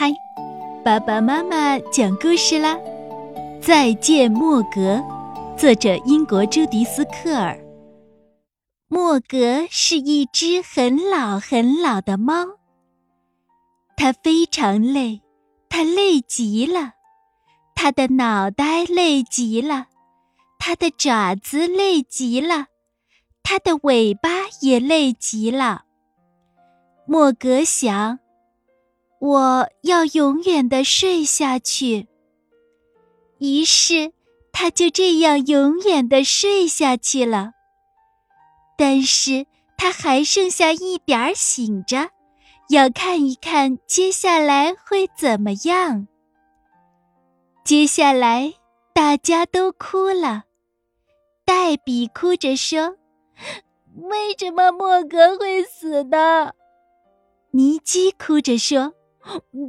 嗨，爸爸妈妈讲故事啦！再见，莫格。作者：英国朱迪斯·克尔。莫格是一只很老很老的猫，它非常累，它累极了，它的脑袋累极了，它的爪子累极了，它的尾巴也累极了。莫格想。我要永远的睡下去。于是，他就这样永远的睡下去了。但是，他还剩下一点儿醒着，要看一看接下来会怎么样。接下来，大家都哭了。黛比哭着说：“为什么莫格会死呢？”尼基哭着说。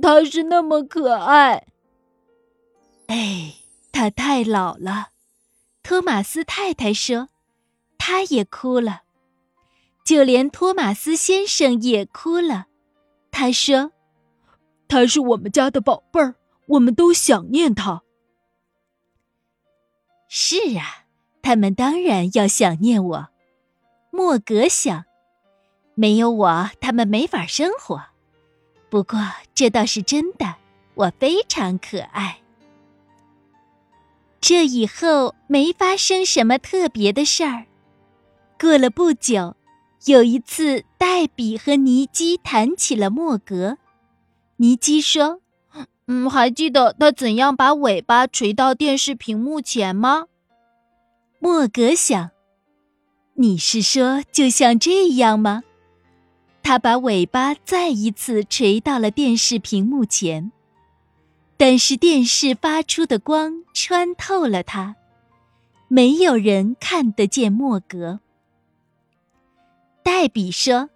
他是那么可爱。哎，他太老了。托马斯太太说，他也哭了。就连托马斯先生也哭了。他说：“他是我们家的宝贝儿，我们都想念他。”是啊，他们当然要想念我。莫格想，没有我，他们没法生活。不过这倒是真的，我非常可爱。这以后没发生什么特别的事儿。过了不久，有一次，黛比和尼基谈起了莫格。尼基说：“嗯，还记得他怎样把尾巴垂到电视屏幕前吗？”莫格想：“你是说就像这样吗？”他把尾巴再一次垂到了电视屏幕前，但是电视发出的光穿透了它，没有人看得见莫格。黛比说：“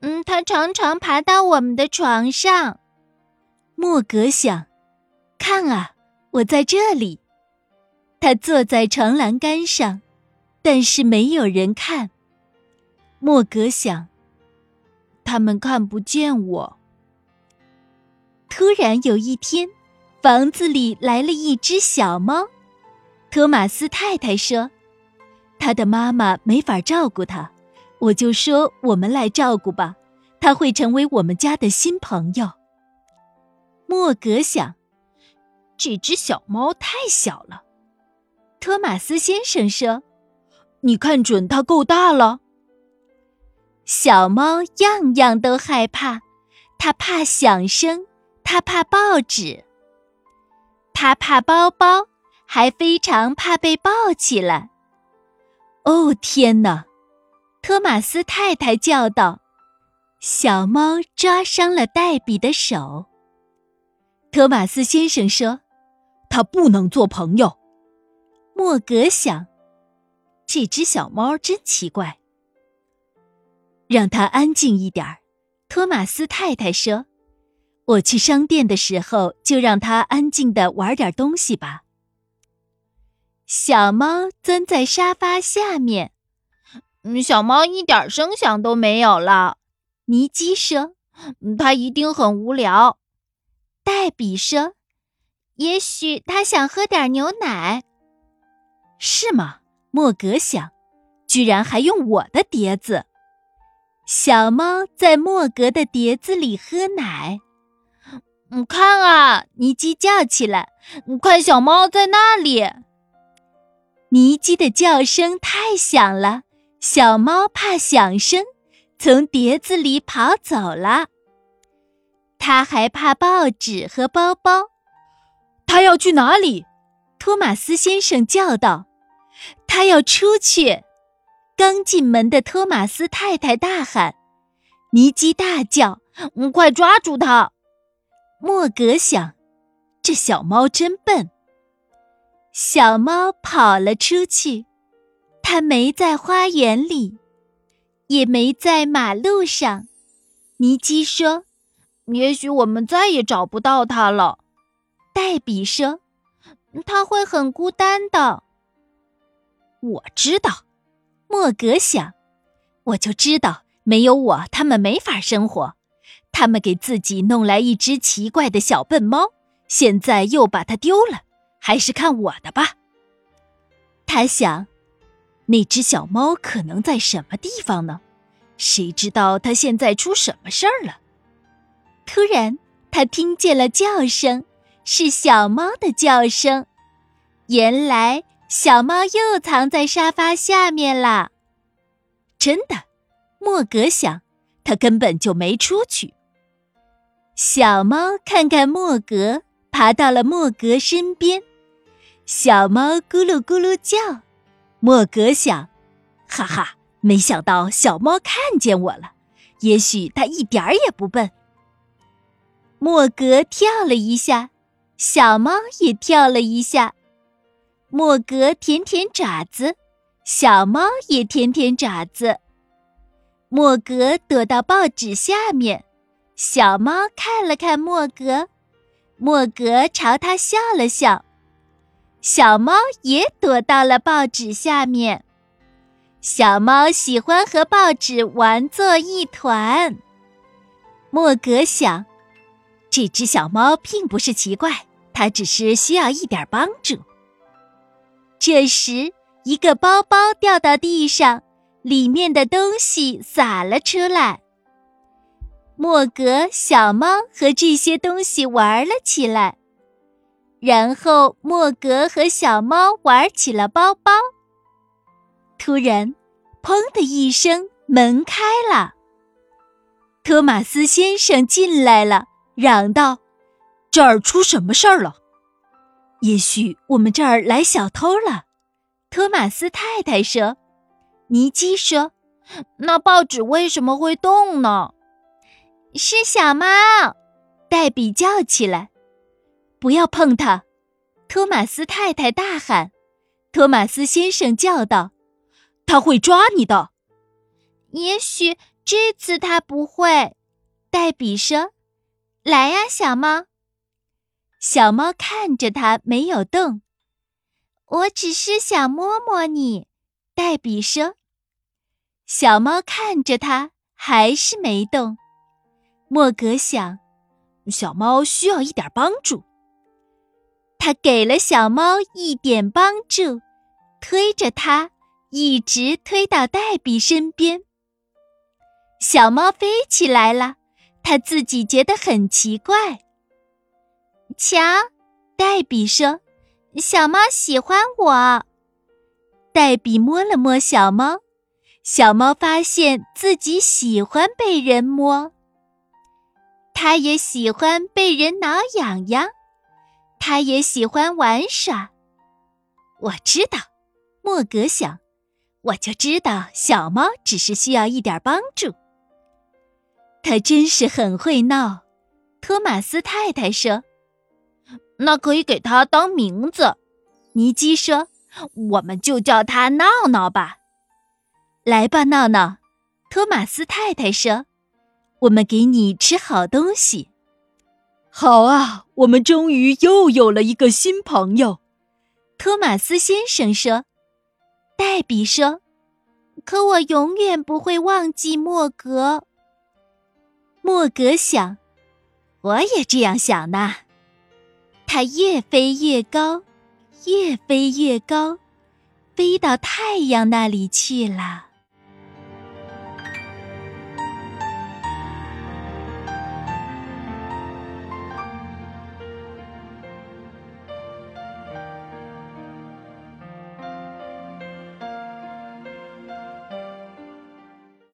嗯，他常常爬到我们的床上。”莫格想：“看啊，我在这里。”他坐在床栏杆上，但是没有人看。莫格想。他们看不见我。突然有一天，房子里来了一只小猫。托马斯太太说：“他的妈妈没法照顾他，我就说我们来照顾吧，他会成为我们家的新朋友。”莫格想：“这只小猫太小了。”托马斯先生说：“你看准它够大了。”小猫样样都害怕，它怕响声，它怕报纸，它怕包包，还非常怕被抱起来。哦天哪！托马斯太太叫道：“小猫抓伤了黛比的手。”托马斯先生说：“它不能做朋友。”莫格想：“这只小猫真奇怪。”让他安静一点儿，托马斯太太说：“我去商店的时候，就让他安静的玩点东西吧。”小猫钻在沙发下面，嗯，小猫一点声响都没有了。尼基说：“它一定很无聊。”黛比说：“也许它想喝点牛奶。”是吗？莫格想，居然还用我的碟子。小猫在莫格的碟子里喝奶。嗯，看啊！尼基叫起来：“看，小猫在那里！”尼基的叫声太响了，小猫怕响声，从碟子里跑走了。他还怕报纸和包包。他要去哪里？托马斯先生叫道：“他要出去。”刚进门的托马斯太太大喊：“尼基大叫，快抓住他！”莫格想：“这小猫真笨。”小猫跑了出去，它没在花园里，也没在马路上。尼基说：“也许我们再也找不到它了。”黛比说：“它会很孤单的。”我知道。莫格想，我就知道没有我，他们没法生活。他们给自己弄来一只奇怪的小笨猫，现在又把它丢了，还是看我的吧。他想，那只小猫可能在什么地方呢？谁知道它现在出什么事儿了？突然，他听见了叫声，是小猫的叫声。原来，小猫又藏在沙发下面了。真的，莫格想，它根本就没出去。小猫看看莫格，爬到了莫格身边。小猫咕噜咕噜叫。莫格想，哈哈，没想到小猫看见我了。也许它一点儿也不笨。莫格跳了一下，小猫也跳了一下。莫格舔舔爪子，小猫也舔舔爪子。莫格躲到报纸下面，小猫看了看莫格，莫格朝他笑了笑。小猫也躲到了报纸下面，小猫喜欢和报纸玩作一团。莫格想。这只小猫并不是奇怪，它只是需要一点帮助。这时，一个包包掉到地上，里面的东西洒了出来。莫格、小猫和这些东西玩了起来，然后莫格和小猫玩起了包包。突然，砰的一声，门开了，托马斯先生进来了。嚷道：“这儿出什么事儿了？也许我们这儿来小偷了。”托马斯太太说。尼基说：“那报纸为什么会动呢？”是小猫，黛比叫起来：“不要碰它！”托马斯太太大喊。托马斯先生叫道：“他会抓你的。”也许这次他不会，黛比说。来呀，小猫。小猫看着它，没有动。我只是想摸摸你，黛比说。小猫看着它，还是没动。莫格想，小猫需要一点帮助。他给了小猫一点帮助，推着它，一直推到黛比身边。小猫飞起来了。它自己觉得很奇怪。瞧，黛比说：“小猫喜欢我。”黛比摸了摸小猫，小猫发现自己喜欢被人摸。它也喜欢被人挠痒痒，它也喜欢玩耍。我知道，莫格想，我就知道小猫只是需要一点帮助。他真是很会闹，托马斯太太说：“那可以给它当名字。”尼基说：“我们就叫它闹闹吧。”来吧，闹闹，托马斯太太说：“我们给你吃好东西。”好啊，我们终于又有了一个新朋友，托马斯先生说。黛比说：“可我永远不会忘记莫格。”莫格想，我也这样想呢。它越飞越高，越飞越高，飞到太阳那里去了。